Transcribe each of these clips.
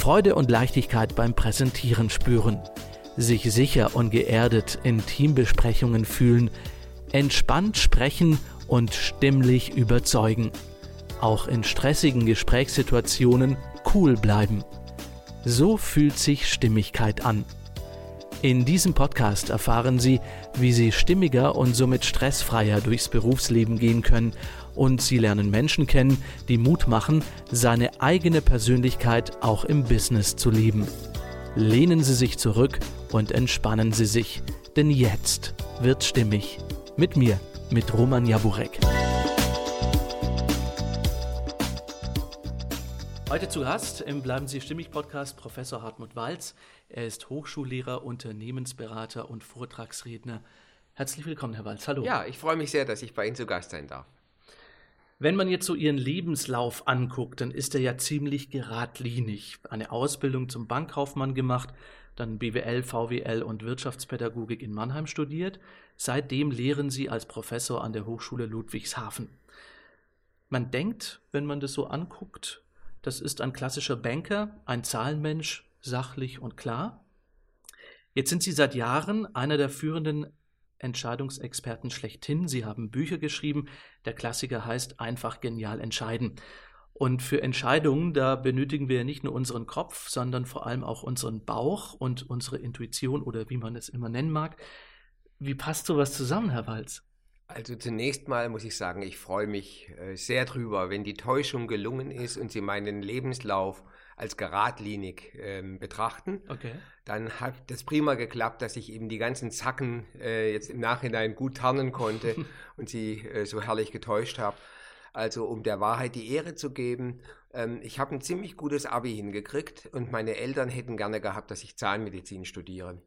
Freude und Leichtigkeit beim Präsentieren spüren, sich sicher und geerdet in Teambesprechungen fühlen, entspannt sprechen und stimmlich überzeugen. Auch in stressigen Gesprächssituationen cool bleiben. So fühlt sich Stimmigkeit an. In diesem Podcast erfahren Sie, wie Sie stimmiger und somit stressfreier durchs Berufsleben gehen können und Sie lernen Menschen kennen, die Mut machen, seine eigene Persönlichkeit auch im Business zu leben. Lehnen Sie sich zurück und entspannen Sie sich, denn jetzt wird stimmig. Mit mir, mit Roman Jaburek. Heute zu Gast im Bleiben Sie stimmig Podcast Professor Hartmut Walz. Er ist Hochschullehrer, Unternehmensberater und Vortragsredner. Herzlich willkommen, Herr Walz. Hallo. Ja, ich freue mich sehr, dass ich bei Ihnen zu Gast sein darf. Wenn man jetzt so Ihren Lebenslauf anguckt, dann ist er ja ziemlich geradlinig. Eine Ausbildung zum Bankkaufmann gemacht, dann BWL, VWL und Wirtschaftspädagogik in Mannheim studiert. Seitdem lehren Sie als Professor an der Hochschule Ludwigshafen. Man denkt, wenn man das so anguckt, das ist ein klassischer Banker, ein Zahlenmensch, sachlich und klar. Jetzt sind Sie seit Jahren einer der führenden Entscheidungsexperten schlechthin. Sie haben Bücher geschrieben. Der Klassiker heißt Einfach genial entscheiden. Und für Entscheidungen, da benötigen wir nicht nur unseren Kopf, sondern vor allem auch unseren Bauch und unsere Intuition oder wie man es immer nennen mag. Wie passt sowas zusammen, Herr Walz? Also zunächst mal muss ich sagen, ich freue mich äh, sehr drüber, wenn die Täuschung gelungen ist und Sie meinen Lebenslauf als geradlinig ähm, betrachten. Okay. Dann hat das prima geklappt, dass ich eben die ganzen Zacken äh, jetzt im Nachhinein gut tarnen konnte und Sie äh, so herrlich getäuscht habe. Also um der Wahrheit die Ehre zu geben, ähm, ich habe ein ziemlich gutes Abi hingekriegt und meine Eltern hätten gerne gehabt, dass ich Zahnmedizin studiere.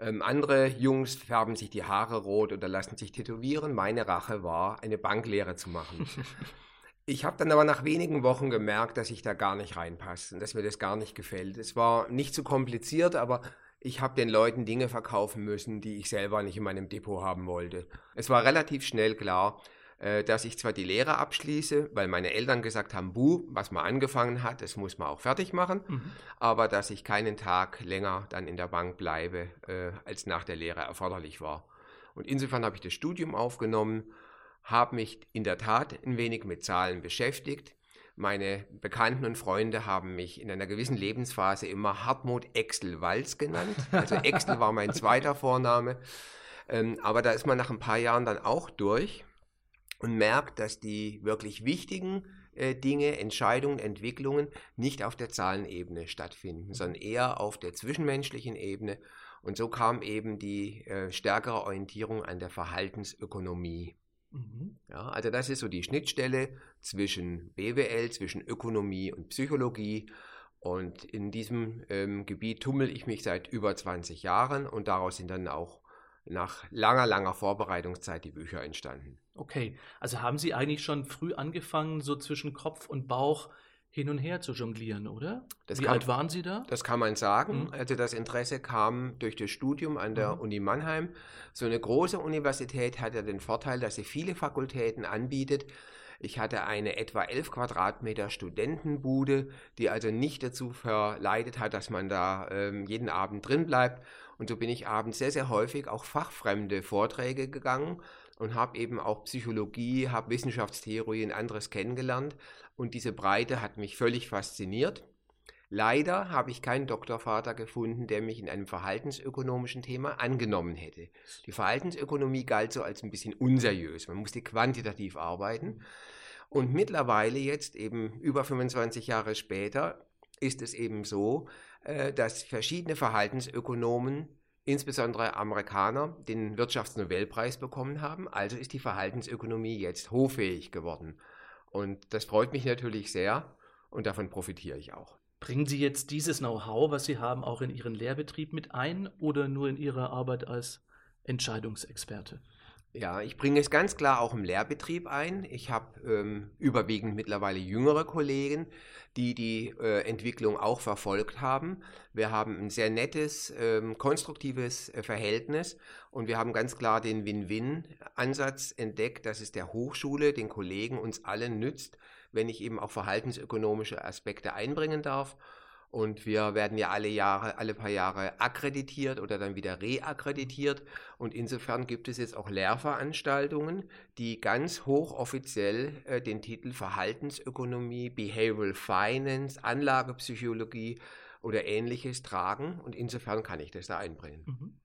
Ähm, andere Jungs färben sich die Haare rot oder lassen sich tätowieren. Meine Rache war, eine Banklehre zu machen. ich habe dann aber nach wenigen Wochen gemerkt, dass ich da gar nicht reinpasse und dass mir das gar nicht gefällt. Es war nicht zu so kompliziert, aber ich habe den Leuten Dinge verkaufen müssen, die ich selber nicht in meinem Depot haben wollte. Es war relativ schnell klar, äh, dass ich zwar die Lehre abschließe, weil meine Eltern gesagt haben, buh, was man angefangen hat, das muss man auch fertig machen, mhm. aber dass ich keinen Tag länger dann in der Bank bleibe, äh, als nach der Lehre erforderlich war. Und insofern habe ich das Studium aufgenommen, habe mich in der Tat ein wenig mit Zahlen beschäftigt. Meine Bekannten und Freunde haben mich in einer gewissen Lebensphase immer Hartmut Exel Walz genannt. Also Exel war mein zweiter Vorname. Ähm, aber da ist man nach ein paar Jahren dann auch durch und merkt, dass die wirklich wichtigen äh, Dinge, Entscheidungen, Entwicklungen nicht auf der Zahlenebene stattfinden, sondern eher auf der zwischenmenschlichen Ebene. Und so kam eben die äh, stärkere Orientierung an der Verhaltensökonomie. Mhm. Ja, also das ist so die Schnittstelle zwischen BWL, zwischen Ökonomie und Psychologie. Und in diesem ähm, Gebiet tummel ich mich seit über 20 Jahren und daraus sind dann auch nach langer, langer Vorbereitungszeit die Bücher entstanden. Okay, also haben Sie eigentlich schon früh angefangen, so zwischen Kopf und Bauch hin und her zu jonglieren, oder? Das Wie kann, alt waren Sie da? Das kann man sagen. Mhm. Also das Interesse kam durch das Studium an der mhm. Uni Mannheim. So eine große Universität hat ja den Vorteil, dass sie viele Fakultäten anbietet. Ich hatte eine etwa 11 Quadratmeter Studentenbude, die also nicht dazu verleitet hat, dass man da ähm, jeden Abend drin bleibt. Und so bin ich abends sehr, sehr häufig auch fachfremde Vorträge gegangen und habe eben auch Psychologie, habe Wissenschaftstheorie und anderes kennengelernt. Und diese Breite hat mich völlig fasziniert. Leider habe ich keinen Doktorvater gefunden, der mich in einem verhaltensökonomischen Thema angenommen hätte. Die Verhaltensökonomie galt so als ein bisschen unseriös. Man musste quantitativ arbeiten. Und mittlerweile jetzt eben über 25 Jahre später ist es eben so, äh, dass verschiedene Verhaltensökonomen insbesondere Amerikaner den Wirtschaftsnobelpreis bekommen haben. Also ist die Verhaltensökonomie jetzt hoffähig geworden. Und das freut mich natürlich sehr und davon profitiere ich auch. Bringen Sie jetzt dieses Know-how, was Sie haben, auch in Ihren Lehrbetrieb mit ein oder nur in Ihrer Arbeit als Entscheidungsexperte? Ja, ich bringe es ganz klar auch im Lehrbetrieb ein. Ich habe ähm, überwiegend mittlerweile jüngere Kollegen, die die äh, Entwicklung auch verfolgt haben. Wir haben ein sehr nettes, ähm, konstruktives äh, Verhältnis und wir haben ganz klar den Win-Win-Ansatz entdeckt, dass es der Hochschule, den Kollegen, uns allen nützt, wenn ich eben auch verhaltensökonomische Aspekte einbringen darf. Und wir werden ja alle Jahre, alle paar Jahre akkreditiert oder dann wieder reakkreditiert. Und insofern gibt es jetzt auch Lehrveranstaltungen, die ganz hochoffiziell äh, den Titel Verhaltensökonomie, Behavioral Finance, Anlagepsychologie oder ähnliches tragen. Und insofern kann ich das da einbringen. Mhm.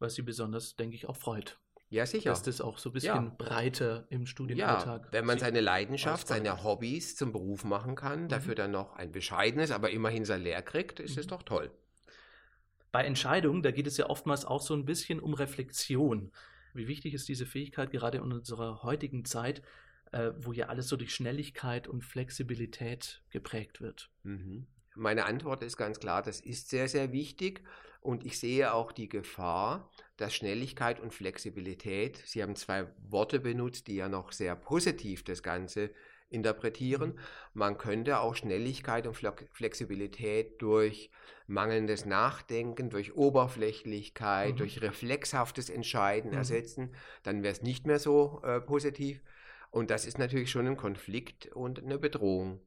Was Sie besonders, denke ich, auch freut. Ja, sicher. Dass das auch so ein bisschen ja. breiter im Studienalltag. Ja, wenn man seine Leidenschaft, seine Hobbys zum Beruf machen kann, mhm. dafür dann noch ein bescheidenes, aber immerhin sein Lehr kriegt, ist mhm. es doch toll. Bei Entscheidungen, da geht es ja oftmals auch so ein bisschen um Reflexion. Wie wichtig ist diese Fähigkeit gerade in unserer heutigen Zeit, äh, wo ja alles so durch Schnelligkeit und Flexibilität geprägt wird? Mhm. Meine Antwort ist ganz klar, das ist sehr, sehr wichtig. Und ich sehe auch die Gefahr, dass Schnelligkeit und Flexibilität, Sie haben zwei Worte benutzt, die ja noch sehr positiv das Ganze interpretieren. Mhm. Man könnte auch Schnelligkeit und Flexibilität durch mangelndes Nachdenken, durch Oberflächlichkeit, mhm. durch reflexhaftes Entscheiden mhm. ersetzen. Dann wäre es nicht mehr so äh, positiv. Und das ist natürlich schon ein Konflikt und eine Bedrohung.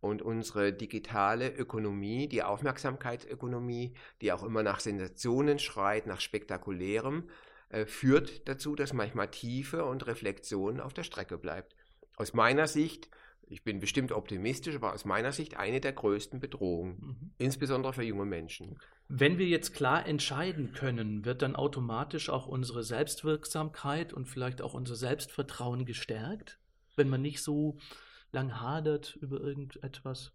Und unsere digitale Ökonomie, die Aufmerksamkeitsökonomie, die auch immer nach Sensationen schreit, nach Spektakulärem, äh, führt dazu, dass manchmal Tiefe und Reflexion auf der Strecke bleibt. Aus meiner Sicht, ich bin bestimmt optimistisch, aber aus meiner Sicht eine der größten Bedrohungen, mhm. insbesondere für junge Menschen. Wenn wir jetzt klar entscheiden können, wird dann automatisch auch unsere Selbstwirksamkeit und vielleicht auch unser Selbstvertrauen gestärkt, wenn man nicht so lang hadert über irgendetwas?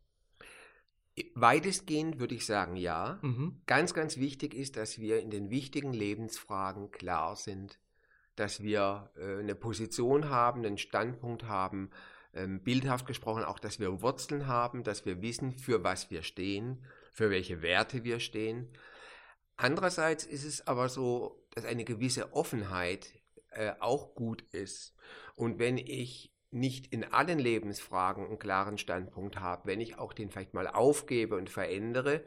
Weitestgehend würde ich sagen, ja. Mhm. Ganz, ganz wichtig ist, dass wir in den wichtigen Lebensfragen klar sind, dass wir äh, eine Position haben, einen Standpunkt haben, ähm, bildhaft gesprochen auch, dass wir Wurzeln haben, dass wir wissen, für was wir stehen, für welche Werte wir stehen. Andererseits ist es aber so, dass eine gewisse Offenheit äh, auch gut ist. Und wenn ich nicht in allen Lebensfragen einen klaren Standpunkt habe, wenn ich auch den vielleicht mal aufgebe und verändere,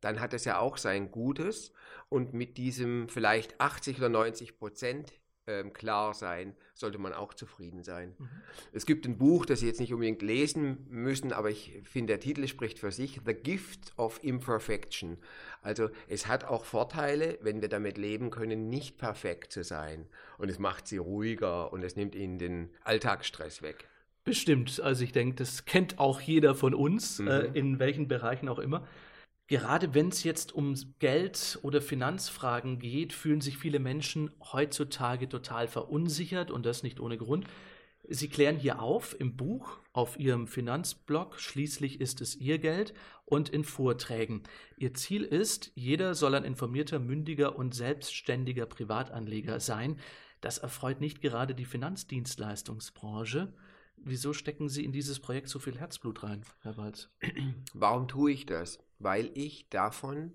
dann hat es ja auch sein Gutes. Und mit diesem vielleicht 80 oder 90 Prozent ähm, klar sein, sollte man auch zufrieden sein. Mhm. Es gibt ein Buch, das Sie jetzt nicht unbedingt lesen müssen, aber ich finde, der Titel spricht für sich, The Gift of Imperfection. Also es hat auch Vorteile, wenn wir damit leben können, nicht perfekt zu sein. Und es macht Sie ruhiger und es nimmt Ihnen den Alltagsstress weg. Bestimmt. Also ich denke, das kennt auch jeder von uns, mhm. äh, in welchen Bereichen auch immer. Gerade wenn es jetzt um Geld oder Finanzfragen geht, fühlen sich viele Menschen heutzutage total verunsichert und das nicht ohne Grund. Sie klären hier auf im Buch, auf Ihrem Finanzblog, schließlich ist es Ihr Geld und in Vorträgen. Ihr Ziel ist, jeder soll ein informierter, mündiger und selbstständiger Privatanleger sein. Das erfreut nicht gerade die Finanzdienstleistungsbranche. Wieso stecken Sie in dieses Projekt so viel Herzblut rein, Herr Walz? Warum tue ich das? Weil ich davon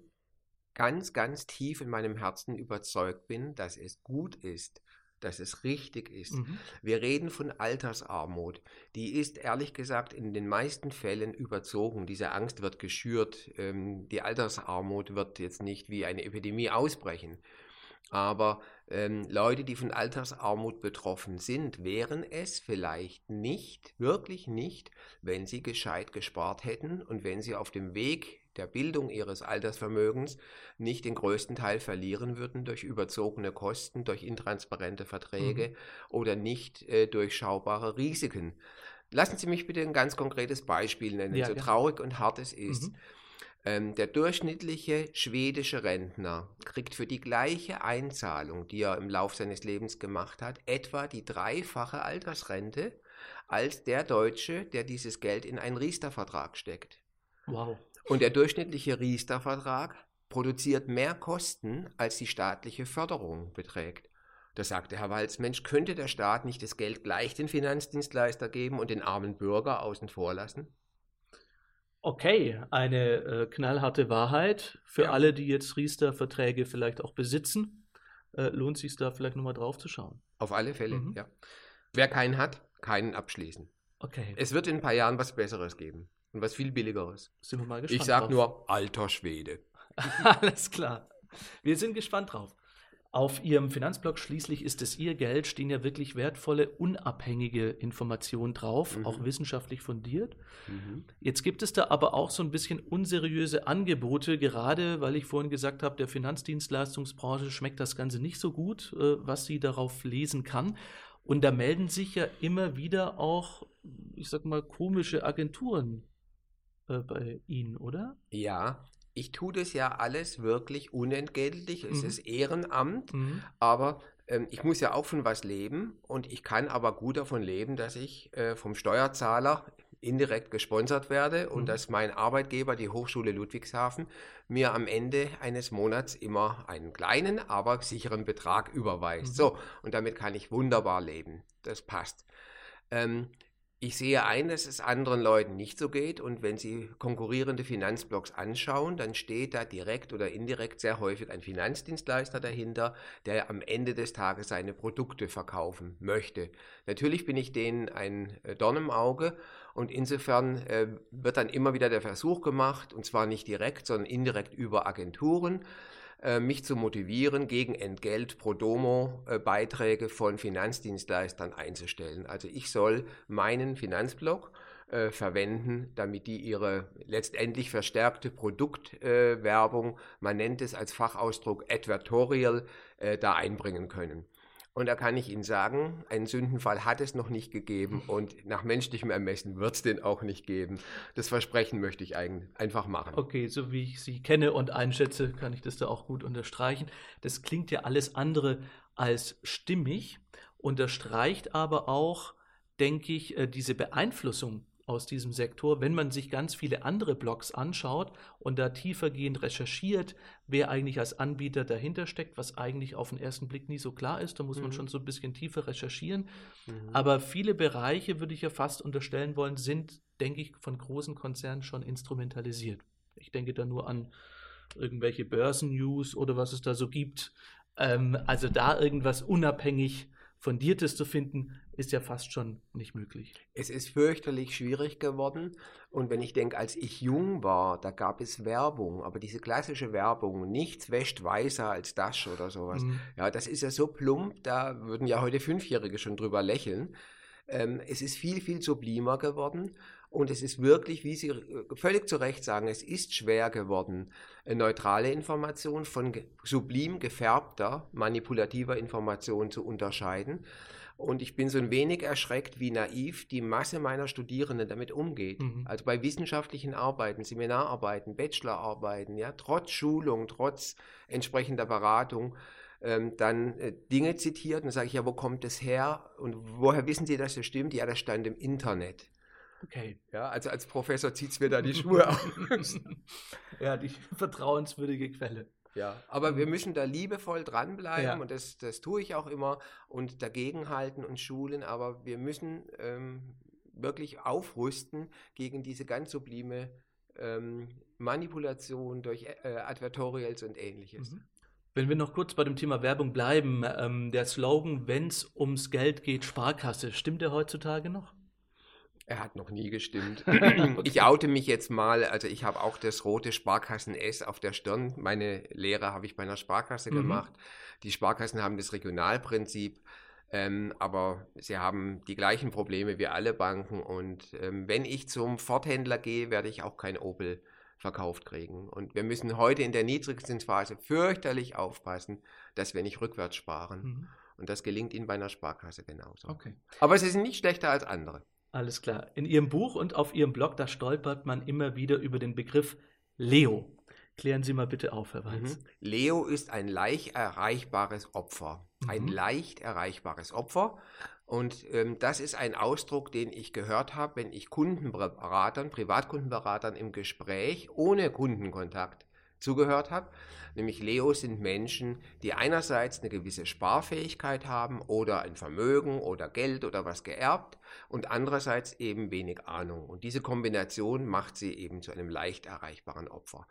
ganz, ganz tief in meinem Herzen überzeugt bin, dass es gut ist, dass es richtig ist. Mhm. Wir reden von Altersarmut. Die ist ehrlich gesagt in den meisten Fällen überzogen. Diese Angst wird geschürt. Ähm, die Altersarmut wird jetzt nicht wie eine Epidemie ausbrechen. Aber ähm, Leute, die von Altersarmut betroffen sind, wären es vielleicht nicht, wirklich nicht, wenn sie gescheit gespart hätten und wenn sie auf dem Weg der Bildung ihres Altersvermögens nicht den größten Teil verlieren würden durch überzogene Kosten, durch intransparente Verträge mhm. oder nicht äh, durchschaubare Risiken. Lassen Sie mich bitte ein ganz konkretes Beispiel nennen, ja, so ja. traurig und hart es ist. Mhm. Ähm, der durchschnittliche schwedische Rentner kriegt für die gleiche Einzahlung, die er im Lauf seines Lebens gemacht hat, etwa die dreifache Altersrente als der Deutsche, der dieses Geld in einen Riester-Vertrag steckt. Wow. Und der durchschnittliche Riester-Vertrag produziert mehr Kosten, als die staatliche Förderung beträgt. Da sagte Herr Walz, Mensch, könnte der Staat nicht das Geld gleich den Finanzdienstleister geben und den armen Bürger außen vor lassen? Okay, eine äh, knallharte Wahrheit für ja. alle, die jetzt Riester-Verträge vielleicht auch besitzen. Äh, lohnt sich da vielleicht nochmal drauf zu schauen. Auf alle Fälle, mhm. ja. Wer keinen hat, keinen abschließen. Okay. Es wird in ein paar Jahren was Besseres geben. Und was viel billigeres. Sind wir mal gespannt. Ich sag drauf. nur alter Schwede. Alles klar. Wir sind gespannt drauf. Auf Ihrem Finanzblog schließlich ist es Ihr Geld, stehen ja wirklich wertvolle, unabhängige Informationen drauf, mhm. auch wissenschaftlich fundiert. Mhm. Jetzt gibt es da aber auch so ein bisschen unseriöse Angebote, gerade weil ich vorhin gesagt habe, der Finanzdienstleistungsbranche schmeckt das Ganze nicht so gut, äh, was sie darauf lesen kann. Und da melden sich ja immer wieder auch, ich sag mal, komische Agenturen äh, bei Ihnen, oder? Ja, ich tue das ja alles wirklich unentgeltlich. Es mhm. ist Ehrenamt, mhm. aber ähm, ich muss ja auch von was leben und ich kann aber gut davon leben, dass ich äh, vom Steuerzahler indirekt gesponsert werde und mhm. dass mein Arbeitgeber, die Hochschule Ludwigshafen, mir am Ende eines Monats immer einen kleinen, aber sicheren Betrag überweist. Mhm. So, und damit kann ich wunderbar leben. Das passt. Ähm, ich sehe ein, dass es anderen Leuten nicht so geht. Und wenn Sie konkurrierende Finanzblocks anschauen, dann steht da direkt oder indirekt sehr häufig ein Finanzdienstleister dahinter, der am Ende des Tages seine Produkte verkaufen möchte. Natürlich bin ich denen ein äh, Dorn im Auge. Und insofern äh, wird dann immer wieder der Versuch gemacht, und zwar nicht direkt, sondern indirekt über Agenturen, mich zu motivieren, gegen Entgelt pro Domo äh, Beiträge von Finanzdienstleistern einzustellen. Also ich soll meinen Finanzblock äh, verwenden, damit die ihre letztendlich verstärkte Produktwerbung, man nennt es als Fachausdruck Advertorial, da einbringen können. Und da kann ich Ihnen sagen, einen Sündenfall hat es noch nicht gegeben und nach menschlichem Ermessen wird es den auch nicht geben. Das Versprechen möchte ich einfach machen. Okay, so wie ich Sie kenne und einschätze, kann ich das da auch gut unterstreichen. Das klingt ja alles andere als stimmig, unterstreicht aber auch, denke ich, äh, diese Beeinflussung aus diesem Sektor, wenn man sich ganz viele andere Blogs anschaut und da tiefergehend recherchiert, wer eigentlich als Anbieter dahinter steckt, was eigentlich auf den ersten Blick nie so klar ist, da muss mhm. man schon so ein bisschen tiefer recherchieren. Mhm. Aber viele Bereiche, würde ich ja fast unterstellen wollen, sind, denke ich, von großen Konzernen schon instrumentalisiert. Ich denke da nur an irgendwelche Börsennews oder was es da so gibt. Ähm, also da irgendwas unabhängig Fundiertes zu finden, ist ja fast schon nicht möglich. Es ist fürchterlich schwierig geworden. Und wenn ich denke, als ich jung war, da gab es Werbung, aber diese klassische Werbung, nichts wäscht weißer als das oder sowas. Mhm. Ja, das ist ja so plump, da würden ja heute Fünfjährige schon drüber lächeln. Ähm, es ist viel, viel sublimer geworden. Und es ist wirklich, wie Sie völlig zu Recht sagen, es ist schwer geworden, neutrale Information von sublim gefärbter, manipulativer Information zu unterscheiden. Und ich bin so ein wenig erschreckt, wie naiv die Masse meiner Studierenden damit umgeht. Mhm. Also bei wissenschaftlichen Arbeiten, Seminararbeiten, Bachelorarbeiten, ja, trotz Schulung, trotz entsprechender Beratung, ähm, dann äh, Dinge zitiert und sage ich, ja, wo kommt das her? Und woher wissen Sie, dass das stimmt? Ja, das stand im Internet. Okay. Ja, also als Professor zieht es mir da die Schuhe aus. ja, die vertrauenswürdige Quelle. Ja, aber wir müssen da liebevoll dranbleiben ja. und das, das tue ich auch immer und dagegenhalten und schulen, aber wir müssen ähm, wirklich aufrüsten gegen diese ganz sublime ähm, Manipulation durch äh, Advertorials und ähnliches. Mhm. Wenn wir noch kurz bei dem Thema Werbung bleiben, ähm, der Slogan, wenn es ums Geld geht, Sparkasse, stimmt der heutzutage noch? Er hat noch nie gestimmt. ich oute mich jetzt mal. Also ich habe auch das rote Sparkassen S auf der Stirn. Meine Lehre habe ich bei einer Sparkasse mhm. gemacht. Die Sparkassen haben das Regionalprinzip. Ähm, aber sie haben die gleichen Probleme wie alle Banken. Und ähm, wenn ich zum Forthändler gehe, werde ich auch kein Opel verkauft kriegen. Und wir müssen heute in der Niedrigzinsphase fürchterlich aufpassen, dass wir nicht rückwärts sparen. Mhm. Und das gelingt Ihnen bei einer Sparkasse genauso. Okay. Aber sie sind nicht schlechter als andere. Alles klar. In Ihrem Buch und auf Ihrem Blog, da stolpert man immer wieder über den Begriff Leo. Klären Sie mal bitte auf, Herr Weiß. Mhm. Leo ist ein leicht erreichbares Opfer. Mhm. Ein leicht erreichbares Opfer. Und ähm, das ist ein Ausdruck, den ich gehört habe, wenn ich Kundenberatern, Privatkundenberatern im Gespräch ohne Kundenkontakt zugehört habe. Nämlich Leos sind Menschen, die einerseits eine gewisse Sparfähigkeit haben oder ein Vermögen oder Geld oder was geerbt und andererseits eben wenig Ahnung. Und diese Kombination macht sie eben zu einem leicht erreichbaren Opfer.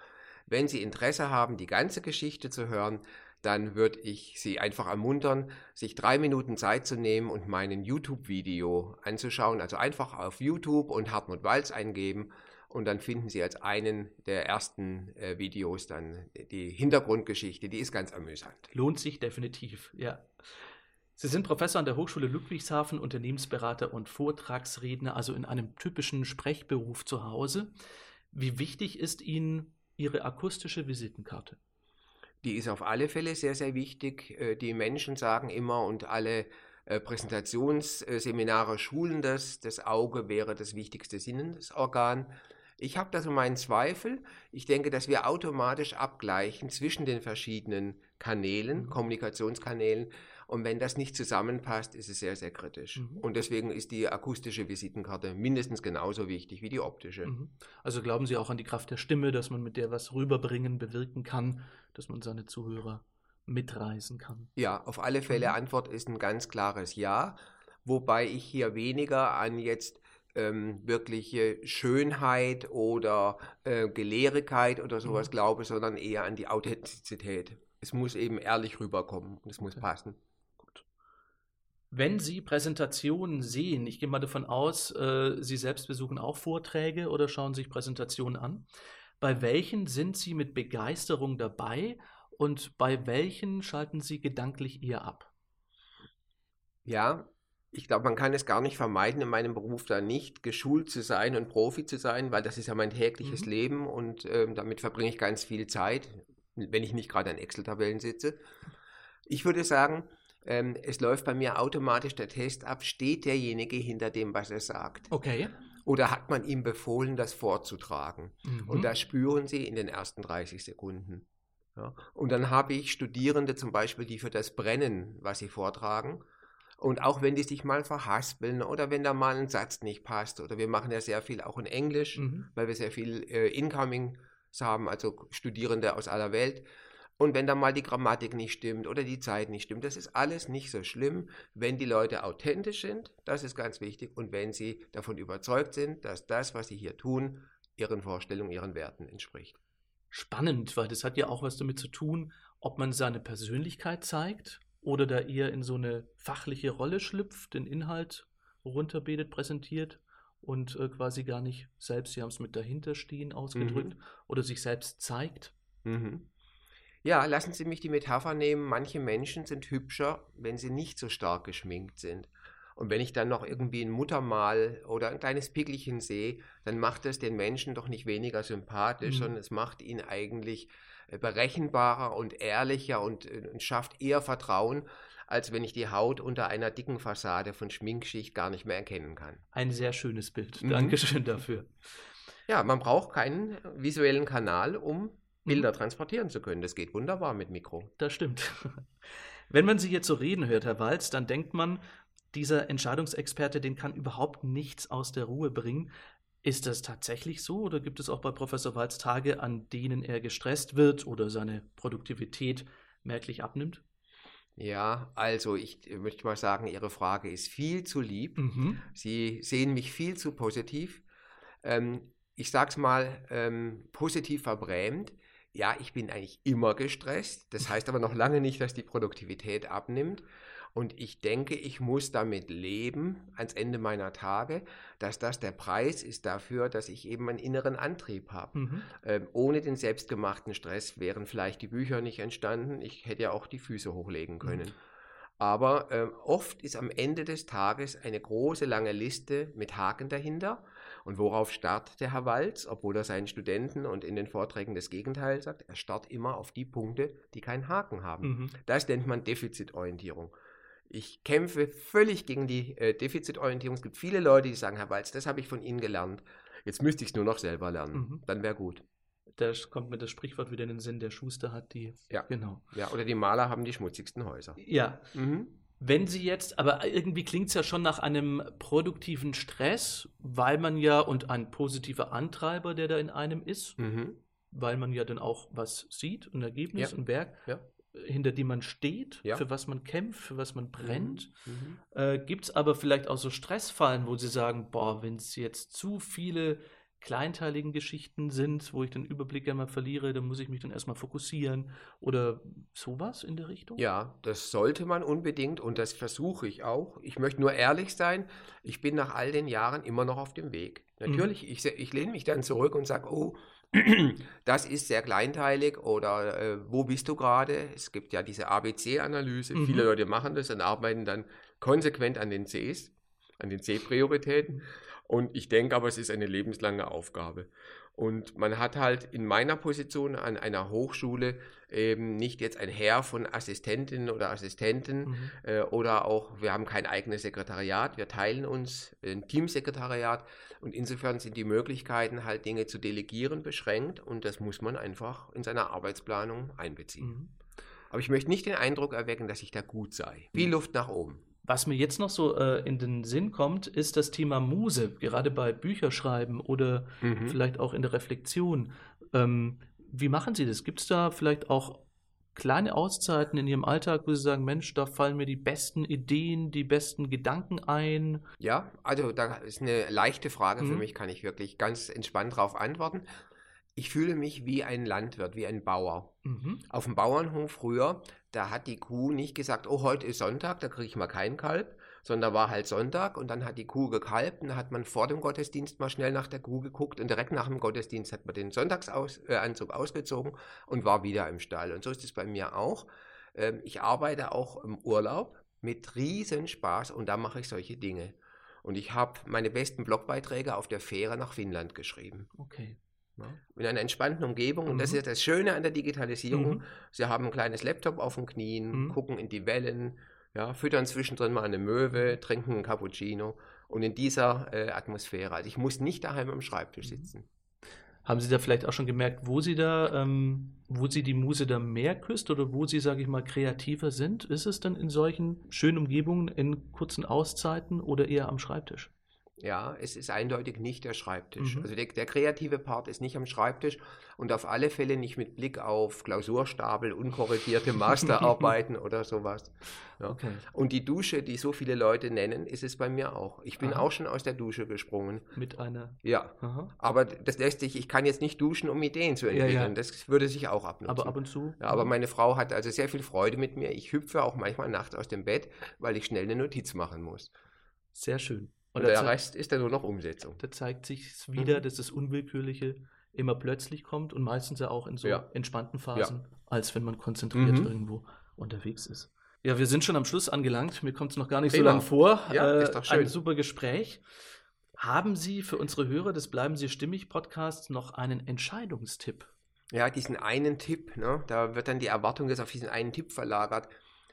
Wenn Sie Interesse haben, die ganze Geschichte zu hören, dann würde ich Sie einfach ermuntern, sich drei Minuten Zeit zu nehmen und meinen YouTube-Video anzuschauen. Also einfach auf YouTube und Hartmut Walz eingeben Und dann finden Sie als einen der ersten äh, Videos dann die Hintergrundgeschichte. Die ist ganz amüsant. Lohnt sich definitiv, ja. Sie sind Professor an der Hochschule Ludwigshafen, Unternehmensberater und Vortragsredner, also in einem typischen Sprechberuf zu Hause. Wie wichtig ist Ihnen Ihre akustische Visitenkarte? Die ist auf alle Fälle sehr, sehr wichtig. Äh, die Menschen sagen immer und alle äh, Präsentationsseminare schulen das, das Auge wäre das wichtigste Sinnesorgan. Ich habe da so meinen Zweifel. Ich denke, dass wir automatisch abgleichen zwischen den verschiedenen Kanälen, mhm. Kommunikationskanälen. Und wenn das nicht zusammenpasst, ist es sehr, sehr kritisch. Mhm. Und deswegen ist die akustische Visitenkarte mindestens genauso wichtig wie die optische. Mhm. Also glauben Sie auch an die Kraft der Stimme, dass man mit der was rüberbringen, bewirken kann, dass man seine Zuhörer mitreisen kann? Ja, auf alle Fälle. Mhm. Antwort ist ein ganz klares Ja. Wobei ich hier weniger an jetzt ähm, wirkliche Schönheit oder äh, Gelehrigkeit oder sowas mhm. glaube, sondern eher an die Authentizität. Es muss eben ehrlich rüberkommen und es muss passen. Gut. Wenn Sie Präsentationen sehen, ich gehe mal davon aus, äh, Sie selbst besuchen auch Vorträge oder schauen sich Präsentationen an. Bei welchen sind Sie mit Begeisterung dabei und bei welchen schalten Sie gedanklich eher ab? Ja, ich glaube, man kann es gar nicht vermeiden, in meinem Beruf da nicht geschult zu sein und Profi zu sein, weil das ist ja mein tägliches mhm. Leben und ähm, damit verbringe ich ganz viel Zeit, wenn ich nicht gerade an Excel-Tabellen sitze. Ich würde sagen, ähm, es läuft bei mir automatisch der Test ab, steht derjenige hinter dem, was er sagt. Okay. Oder hat man ihm befohlen, das vorzutragen? Mhm. Und das spüren Sie in den ersten 30 Sekunden. Ja. Und dann habe ich Studierende zum Beispiel, die für das brennen, was sie vortragen, und auch wenn die sich mal verhaspeln oder wenn da mal ein Satz nicht passt, oder wir machen ja sehr viel auch in Englisch, mhm. weil wir sehr viel äh, Incomings haben, also Studierende aus aller Welt. Und wenn da mal die Grammatik nicht stimmt oder die Zeit nicht stimmt, das ist alles nicht so schlimm, wenn die Leute authentisch sind, das ist ganz wichtig, und wenn sie davon überzeugt sind, dass das, was sie hier tun, ihren Vorstellungen, ihren Werten entspricht. Spannend, weil das hat ja auch was damit zu tun, ob man seine Persönlichkeit zeigt oder da eher in so eine fachliche Rolle schlüpft, den Inhalt runterbetet, präsentiert und äh, quasi gar nicht selbst, Sie haben es mit dahinterstehen ausgedrückt, mhm. oder sich selbst zeigt. Mhm. Ja, lassen Sie mich die Metapher nehmen, manche Menschen sind hübscher, wenn sie nicht so stark geschminkt sind. Und wenn ich dann noch irgendwie ein Muttermal oder ein kleines Pickelchen sehe, dann macht das den Menschen doch nicht weniger sympathisch, mhm. sondern es macht ihn eigentlich berechenbarer und ehrlicher und, äh, und schafft eher Vertrauen, als wenn ich die Haut unter einer dicken Fassade von Schminkschicht gar nicht mehr erkennen kann. Ein sehr schönes Bild. Mhm. Dankeschön dafür. Ja, man braucht keinen visuellen Kanal, um Bilder mhm. transportieren zu können. Das geht wunderbar mit Mikro. Das stimmt. Wenn man Sie jetzt so reden hört, Herr Walz, dann denkt man, dieser Entscheidungsexperte, den kann überhaupt nichts aus der Ruhe bringen. Ist das tatsächlich so oder gibt es auch bei Professor Walz Tage, an denen er gestresst wird oder seine Produktivität merklich abnimmt? Ja, also ich möchte mal sagen, Ihre Frage ist viel zu lieb. Mhm. Sie sehen mich viel zu positiv. Ähm, ich sage es mal ähm, positiv verbrämt. Ja, ich bin eigentlich immer gestresst. Das heißt aber noch lange nicht, dass die Produktivität abnimmt. Und ich denke, ich muss damit leben ans Ende meiner Tage, dass das der Preis ist dafür, dass ich eben einen inneren Antrieb habe. Mhm. Ähm, ohne den selbstgemachten Stress wären vielleicht die Bücher nicht entstanden. Ich hätte ja auch die Füße hochlegen mhm. können. Mhm. Aber äh, oft ist am Ende des Tages eine große, lange Liste mit Haken dahinter. Und worauf starrt der Herr Walz, obwohl er seinen Studenten und in den Vorträgen das Gegenteil sagt? Er starrt immer auf die Punkte, die keinen Haken haben. Mhm. Das nennt man Defizitorientierung. Ich kämpfe völlig gegen die äh, Defizitorientierung. Es gibt viele Leute, die sagen, Herr Walz, das habe ich von Ihnen gelernt. Jetzt müsste ich es nur noch selber lernen. Mhm. Dann wäre gut. Da kommt mir das Sprichwort wieder in den Sinn, der Schuster hat die. Ja, genau. Ja, oder die Maler haben die schmutzigsten Häuser. Ja. Mhm. Wenn Sie jetzt, aber irgendwie klingt es ja schon nach einem produktiven Stress, weil man ja, und ein positiver Antreiber, der da in einem ist, mhm. weil man ja dann auch was sieht, ein Ergebnis, ja. ein Werk. Ja hinter die man steht, ja. für was man kämpft, für was man brennt. Mhm. mhm. Äh, Gibt es aber vielleicht auch so Stressfallen, wo Sie sagen, boah, wenn es jetzt zu viele kleinteiligen Geschichten sind, wo ich den Überblick einmal verliere, dann muss ich mich dann erstmal fokussieren oder sowas in der Richtung? Ja, das sollte man unbedingt und das versuche ich auch. Ich möchte nur ehrlich sein, ich bin nach all den Jahren immer noch auf dem Weg. Mhm. Natürlich, mhm. ich, ich lehne mich dann zurück und sage, oh, das ist sehr kleinteilig oder äh, wo bist du gerade? Es gibt ja diese ABC-Analyse, mhm. viele Leute machen das und arbeiten dann konsequent an den Cs, an den C-Prioritäten. Und ich denke aber, es ist eine lebenslange Aufgabe. Und man hat halt in meiner Position an einer Hochschule eben nicht jetzt ein Heer von Assistentinnen oder Assistenten mhm. äh, oder auch, wir haben kein eigenes Sekretariat, wir teilen uns ein Teamsekretariat und insofern sind die Möglichkeiten halt Dinge zu delegieren beschränkt und das muss man einfach in seiner Arbeitsplanung einbeziehen. Mhm. Aber ich möchte nicht den Eindruck erwecken, dass ich da gut sei. Wie mhm. Luft nach oben. Was mir jetzt noch so äh, in den Sinn kommt, ist das Thema Muse, gerade bei Bücherschreiben oder mhm. vielleicht auch in der Reflexion. Ähm, wie machen Sie das? Gibt es da vielleicht auch kleine Auszeiten in Ihrem Alltag, wo Sie sagen, Mensch, da fallen mir die besten Ideen, die besten Gedanken ein? Ja, also da ist eine leichte Frage mhm. für mich, kann ich wirklich ganz entspannt darauf antworten. Ich fühle mich wie ein Landwirt, wie ein Bauer. Mhm. Auf dem Bauernhof früher, da hat die Kuh nicht gesagt, oh, heute ist Sonntag, da kriege ich mal keinen Kalb, sondern war halt Sonntag und dann hat die Kuh gekalbt und da hat man vor dem Gottesdienst mal schnell nach der Kuh geguckt und direkt nach dem Gottesdienst hat man den Sonntagsanzug äh, ausgezogen und war wieder im Stall. Und so ist es bei mir auch. Ähm, ich arbeite auch im Urlaub mit riesen Spaß und da mache ich solche Dinge. Und ich habe meine besten Blogbeiträge auf der Fähre nach Finnland geschrieben. Okay. Ja. In einer entspannten Umgebung. Mhm. Und das mhm. ist das Schöne an der Digitalisierung. Mhm. Sie haben ein kleines Laptop auf den Knien, mhm. gucken in die Wellen, ja, füttern zwischendrin mal eine Möwe, trinken einen Cappuccino. Und in dieser äh, Atmosphäre. Also ich muss nicht daheim am Schreibtisch mhm. sitzen. Haben Sie da vielleicht auch schon gemerkt, wo Sie da, ähm, wo Sie die Muse da mehr küsst oder wo Sie, sage ich mal, kreativer sind? Ist es dann in solchen schönen Umgebungen in kurzen Auszeiten oder eher am Schreibtisch? Ja, es ist eindeutig nicht der Schreibtisch. Mhm. Also der, der, kreative Part ist nicht am Schreibtisch und auf alle Fälle nicht mit Blick auf Klausurstapel, unkorrigierte Masterarbeiten oder sowas. Ja. Okay. Und die Dusche, die so viele Leute nennen, ist es bei mir auch. Ich bin Aha. auch schon aus der Dusche gesprungen. Mit einer? Ja. Aha. Aber das lässt sich, ich kann jetzt nicht duschen, um Ideen zu entwickeln. Ja, ja. Das würde sich auch abnutzen. Aber ab und zu? Ja, aber meine Frau hat also sehr viel Freude mit mir. Ich hüpfe auch manchmal nachts aus dem Bett, weil ich schnell eine Notiz machen muss. Sehr schön. Und, der Rest ist dann nur noch Umsetzung. Da zeigt sich wieder, mhm. dass das Unwillkürliche immer plötzlich kommt und meistens ja auch in so ja. entspannten Phasen, ja. als wenn man konzentriert mhm. irgendwo unterwegs ist. Ja, wir sind schon am Schluss angelangt. Mir kommt es noch gar nicht Prima. so lang vor. Ja, äh, ist doch schön. Ein super Gespräch. Haben Sie für unsere Hörer des Bleiben Sie stimmig Podcasts noch einen Entscheidungstipp? Ja, diesen einen Tipp, ne? da wird dann die Erwartung jetzt auf diesen einen Tipp verlagert.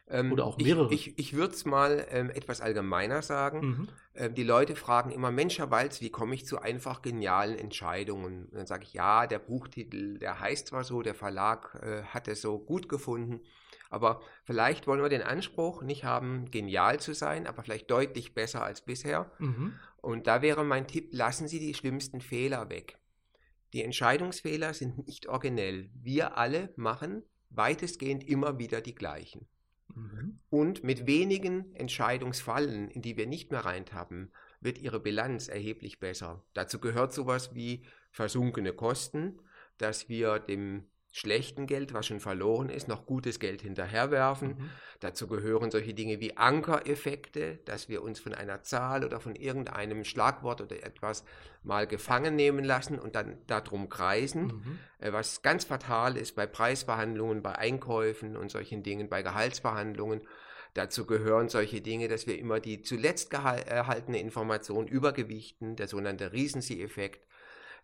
Ähm, Oder auch mehrere. Ich, ich, ich würde es mal ähm, etwas allgemeiner sagen. Mhm. Ähm, die Leute fragen immer, Mensch, Herr Walz, wie komme ich zu einfach genialen Entscheidungen? Und dann sage ich, ja, der Buchtitel, der heißt zwar so, der Verlag äh, hat es so gut gefunden, aber vielleicht wollen wir den Anspruch nicht haben, genial zu sein, aber vielleicht deutlich besser als bisher. Mhm. Und da wäre mein Tipp, lassen Sie die schlimmsten Fehler weg. Die Entscheidungsfehler sind nicht originell. Wir alle machen weitestgehend immer wieder die gleichen. Mhm. Und mit wenigen Entscheidungsfallen, in die wir nicht mehr reintappen, wird ihre Bilanz erheblich besser. Dazu gehört sowas wie versunkene Kosten, dass wir dem schlechten Geld, was schon verloren ist, noch gutes Geld hinterherwerfen. Mhm. Dazu gehören solche Dinge wie Ankereffekte, dass wir uns von einer Zahl oder von irgendeinem Schlagwort oder etwas mal gefangen nehmen lassen und dann darum kreisen, mhm. Äh, was ganz fatal ist bei Preisverhandlungen, bei Einkäufen und solchen Dingen, bei Gehaltsverhandlungen. Dazu gehören solche Dinge, dass wir immer die zuletzt erhaltene Information übergewichten, der sogenannte Recency-Effekt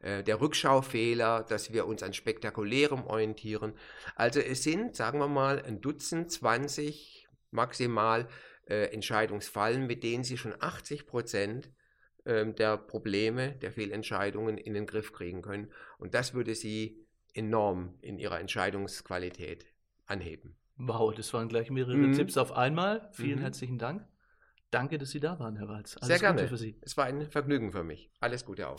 äh, der Rückschaufehler, dass wir uns an spektakulärem orientieren. Also es sind, sagen wir mal, ein Dutzend, 20 maximal äh, Entscheidungsfallen, mit denen Sie schon 80 Prozent äh, der Probleme, der Fehlentscheidungen in den Griff kriegen können. Und das würde Sie enorm in Ihrer Entscheidungsqualität anheben. Wow, das waren gleich mehrere mhm. Tipps auf einmal. Vielen mhm. herzlichen Dank. Danke, dass Sie da waren, Herr Walz. Alles Sehr gerne. Gute für Sie. Es war ein Vergnügen für mich. Alles Gute auch.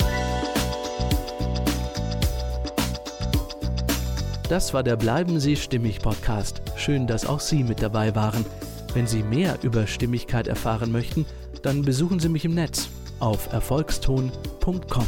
Das war der Bleiben Sie stimmig Podcast. Schön, dass auch Sie mit dabei waren. Wenn Sie mehr über Stimmigkeit erfahren möchten, dann besuchen Sie mich im Netz auf erfolgston.com.